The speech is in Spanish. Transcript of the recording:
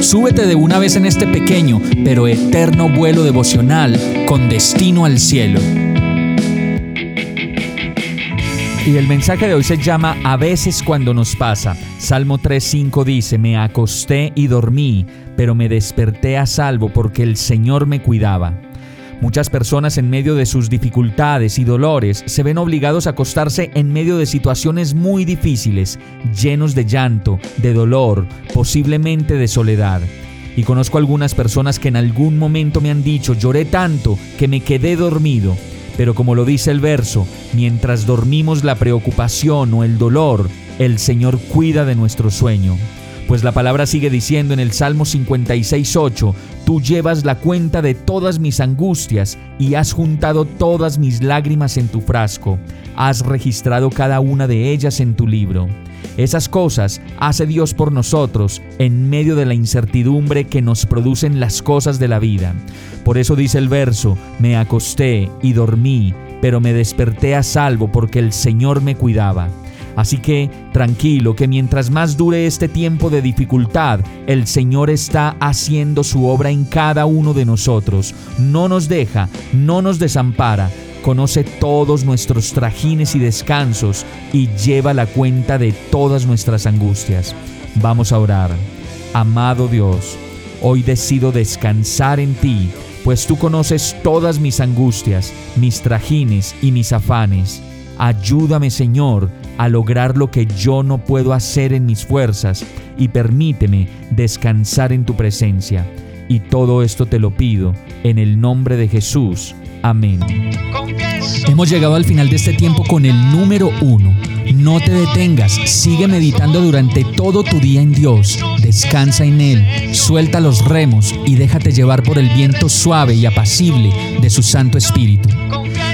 súbete de una vez en este pequeño pero eterno vuelo devocional con destino al cielo. Y el mensaje de hoy se llama A veces cuando nos pasa. Salmo 3.5 dice, Me acosté y dormí, pero me desperté a salvo porque el Señor me cuidaba. Muchas personas en medio de sus dificultades y dolores se ven obligados a acostarse en medio de situaciones muy difíciles, llenos de llanto, de dolor, posiblemente de soledad. Y conozco algunas personas que en algún momento me han dicho, lloré tanto que me quedé dormido. Pero como lo dice el verso, mientras dormimos la preocupación o el dolor, el Señor cuida de nuestro sueño. Pues la palabra sigue diciendo en el Salmo 56.8, Tú llevas la cuenta de todas mis angustias y has juntado todas mis lágrimas en tu frasco. Has registrado cada una de ellas en tu libro. Esas cosas hace Dios por nosotros en medio de la incertidumbre que nos producen las cosas de la vida. Por eso dice el verso, me acosté y dormí, pero me desperté a salvo porque el Señor me cuidaba. Así que tranquilo que mientras más dure este tiempo de dificultad, el Señor está haciendo su obra en cada uno de nosotros. No nos deja, no nos desampara, conoce todos nuestros trajines y descansos y lleva la cuenta de todas nuestras angustias. Vamos a orar. Amado Dios, hoy decido descansar en ti, pues tú conoces todas mis angustias, mis trajines y mis afanes. Ayúdame, Señor, a lograr lo que yo no puedo hacer en mis fuerzas y permíteme descansar en tu presencia. Y todo esto te lo pido en el nombre de Jesús. Amén. Hemos llegado al final de este tiempo con el número uno. No te detengas, sigue meditando durante todo tu día en Dios, descansa en Él, suelta los remos y déjate llevar por el viento suave y apacible de su Santo Espíritu.